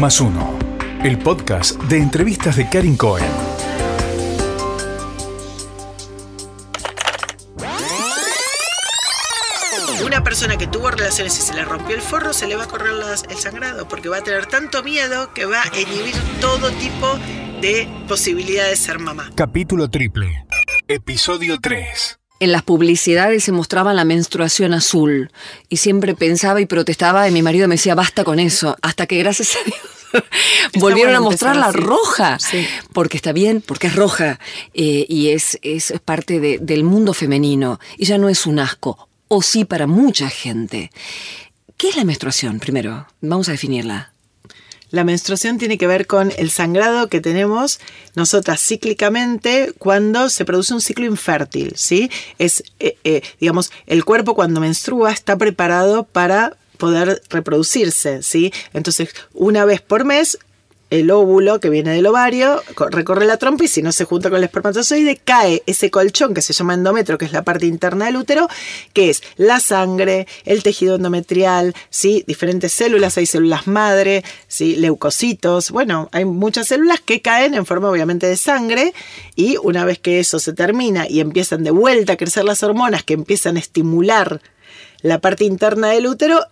Más uno. El podcast de entrevistas de Karin Cohen. Una persona que tuvo relaciones y se le rompió el forro, se le va a correr las- el sangrado, porque va a tener tanto miedo que va a inhibir todo tipo de posibilidad de ser mamá. Capítulo triple. Episodio 3. En las publicidades se mostraba la menstruación azul y siempre pensaba y protestaba y mi marido me decía basta con eso, hasta que gracias a Dios volvieron bueno a mostrar la roja, Sí. porque está bien, porque es roja eh, y es, es parte de- del mundo femenino y ya no es un asco, o sí para mucha gente. ¿Qué es la menstruación primero? Vamos a definirla. La menstruación tiene que ver con el sangrado que tenemos nosotras cíclicamente cuando se produce un ciclo infértil, ¿sí? Es, eh, eh, digamos, el cuerpo cuando menstrua está preparado para poder reproducirse, ¿sí? Entonces, una vez por mes, el óvulo que viene del ovario co- recorre la trompa y si no se junta con el espermatozoide, cae ese colchón que se llama endometrio, que es la parte interna del útero, que es la sangre, el tejido endometrial, ¿sí? diferentes células, hay células madre, ¿sí? leucocitos, bueno, hay muchas células que caen en forma obviamente de sangre y una vez que eso se termina y empiezan de vuelta a crecer las hormonas que empiezan a estimular la parte interna del útero,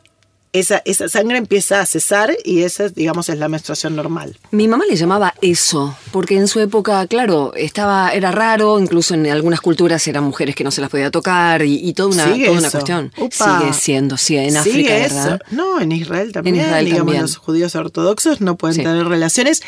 esa, esa sangre empieza a cesar y esa, digamos, es la menstruación normal. Mi mamá le llamaba eso, porque en su época, claro, estaba, era raro, incluso en algunas culturas eran mujeres que no se las podía tocar y, y toda una, toda una cuestión. Sigue siendo, sí, en Sigue África, eso. ¿verdad? No, en Israel también. Israel digamos, también. los judíos ortodoxos no pueden Sí. tener relaciones.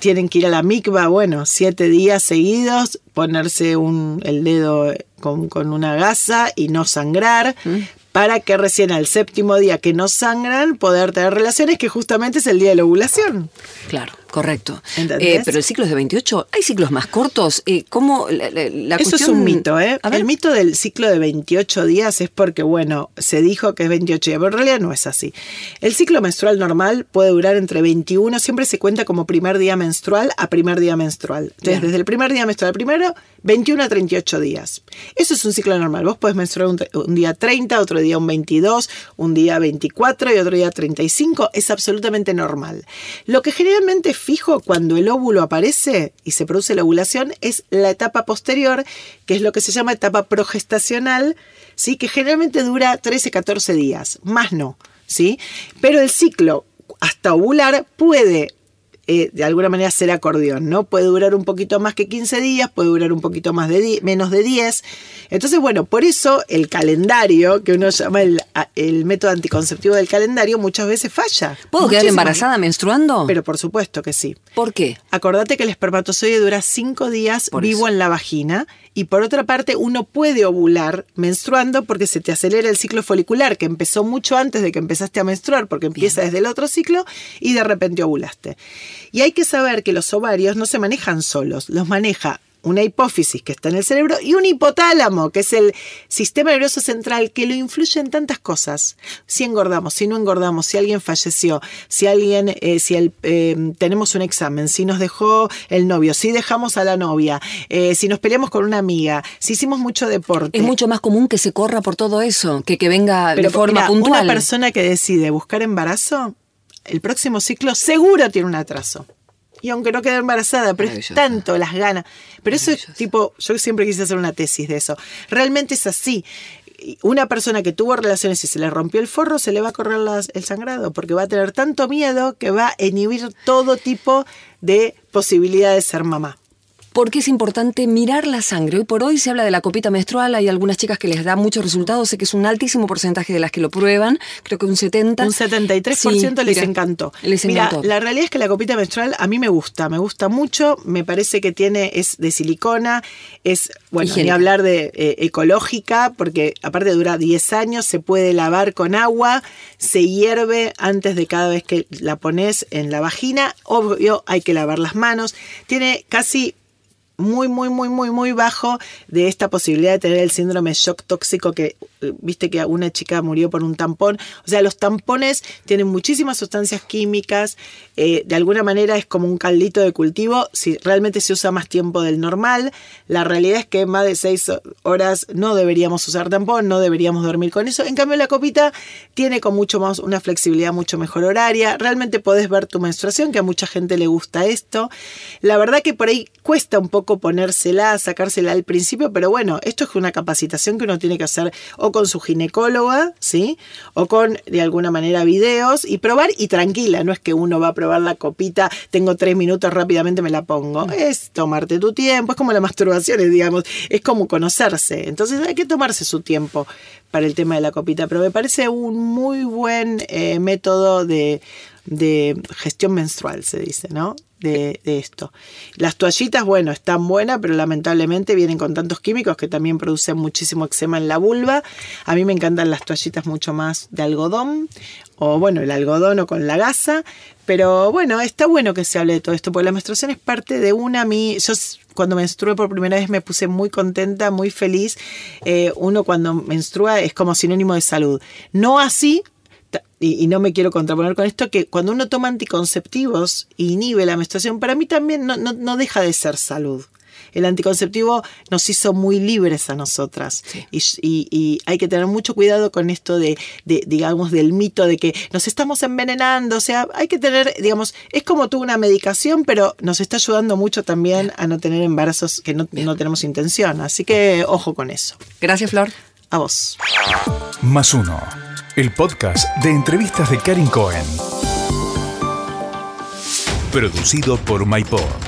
Tienen que ir a la mikva, bueno, siete días seguidos, ponerse un, el dedo con, con una gasa y no sangrar. Mm. Para que recién al séptimo día que no sangran, poder tener relaciones, que justamente es el día de la ovulación. Claro, correcto. Eh, pero el ciclo es de 28. ¿Hay ciclos más cortos? Eh, ¿Cómo la, la- la Eso es cuestión- un mito, ¿eh? El mito del ciclo de 28 días es porque, bueno, se dijo que es 28 días, pero en realidad no es así. El ciclo menstrual normal puede durar entre 21, siempre se cuenta como primer día menstrual a primer día menstrual. Entonces, Bien. desde el primer día menstrual primero, 21 a 38 días. Eso es un ciclo normal. Vos podés menstruar un, un día 30, otro día un 22, un día 24 y otro día 35. Es absolutamente normal. Lo que generalmente fijo cuando el óvulo aparece y se produce la ovulación es la etapa posterior, que es lo que se llama etapa progestacional, ¿sí? que generalmente dura 13, 14 días, más no. ¿sí? Pero el ciclo hasta ovular puede eh, de alguna manera ser acordeón, ¿no? Puede durar un poquito más que 15 días, puede durar un poquito más de menos de 10. Entonces, bueno, por eso el calendario, que uno llama el, método anticonceptivo del calendario, muchas veces falla. ¿Puedo quedar embarazada menstruando? Pero por supuesto que sí. ¿Por qué? Acordate que el espermatozoide dura cinco días Por vivo eso. en la vagina y por otra parte uno puede ovular menstruando porque se te acelera el ciclo folicular que empezó mucho antes de que empezaste a menstruar porque empieza desde el otro ciclo y de repente ovulaste. Y hay que saber que los ovarios no se manejan solos, los maneja una hipófisis que está en el cerebro y un hipotálamo, que es el sistema nervioso central que lo influye en tantas cosas. Si engordamos, si no engordamos, si alguien falleció, si alguien, eh, si el, eh, tenemos un examen, si nos dejó el novio, si dejamos a la novia, eh, si nos peleamos con una amiga, si hicimos mucho deporte. Es mucho más común que se corra por todo eso, que que venga Pero de forma mira, puntual. Una persona que decide buscar embarazo, el próximo ciclo seguro tiene un atraso. Y aunque no quede embarazada, pero es tanto las ganas. Pero eso es tipo, yo siempre quise hacer una tesis de eso. Realmente es así. Una persona que tuvo relaciones y se le rompió el forro, se le va a correr las- el sangrado, porque va a tener tanto miedo que va a inhibir todo tipo de posibilidad de ser mamá. ¿Por qué es importante mirar la sangre? Hoy por hoy se habla de la copita menstrual, hay algunas chicas que les da muchos resultados, sé que es un altísimo porcentaje de las que lo prueban, creo que un 70. Un 73% Sí, les mira, encantó. Les Mira, encantó. la realidad es que la copita menstrual a mí me gusta, me gusta mucho, me parece que tiene, es de silicona, es, bueno, ni Higiénica. hablar de eh, ecológica, porque aparte dura 10 años, se puede lavar con agua, se hierve antes de cada vez que la pones en la vagina, obvio hay que lavar las manos, tiene casi muy, muy, muy, muy, muy bajo de esta posibilidad de tener el síndrome shock tóxico que eh, viste que una chica murió por un tampón. O sea, los tampones tienen muchísimas sustancias químicas, eh, de alguna manera es como un caldito de cultivo, si realmente se usa más tiempo del normal. La realidad es que más de seis horas no deberíamos usar tampón, no deberíamos dormir con eso. En cambio, la copita tiene con mucho más una flexibilidad mucho mejor horaria. Realmente podés ver tu menstruación, que a mucha gente le gusta esto. La verdad que por ahí cuesta un poco ponérsela, sacársela al principio, pero bueno, esto es una capacitación que uno tiene que hacer o con su ginecóloga, ¿sí? O con de alguna manera videos y probar y tranquila, no es que uno va a probar la copita, tengo tres minutos, rápidamente me la pongo. Es tomarte tu tiempo, es como la masturbación, es, digamos, es como conocerse. Entonces hay que tomarse su tiempo para el tema de la copita, pero me parece un muy buen eh, método de, de gestión menstrual, se dice, ¿no? De, esto. Las toallitas, bueno, están buenas, pero lamentablemente vienen con tantos químicos que también producen muchísimo eczema en la vulva. A mí me encantan las toallitas mucho más de algodón, o bueno, el algodón o con la gasa. Pero bueno, está bueno que se hable de todo esto, porque la menstruación es parte de una. Mí, yo cuando menstrué por primera vez me puse muy contenta, muy feliz. Eh, uno cuando menstrua es como sinónimo de salud. No así y, y no me quiero contraponer con esto, que cuando uno toma anticonceptivos e inhibe la menstruación, para mí también no, no- no deja de ser salud. El anticonceptivo nos hizo muy libres a nosotras y, y- y hay que tener mucho cuidado con esto de, de, digamos, del mito de que nos estamos envenenando. O sea, hay que tener, digamos, es como tú una medicación, pero nos está ayudando mucho también a no tener embarazos que no, no tenemos intención. Así que ojo con eso. Gracias, Flor. A vos. Más uno. El podcast de entrevistas de Karin Cohen. Producido por MyPod.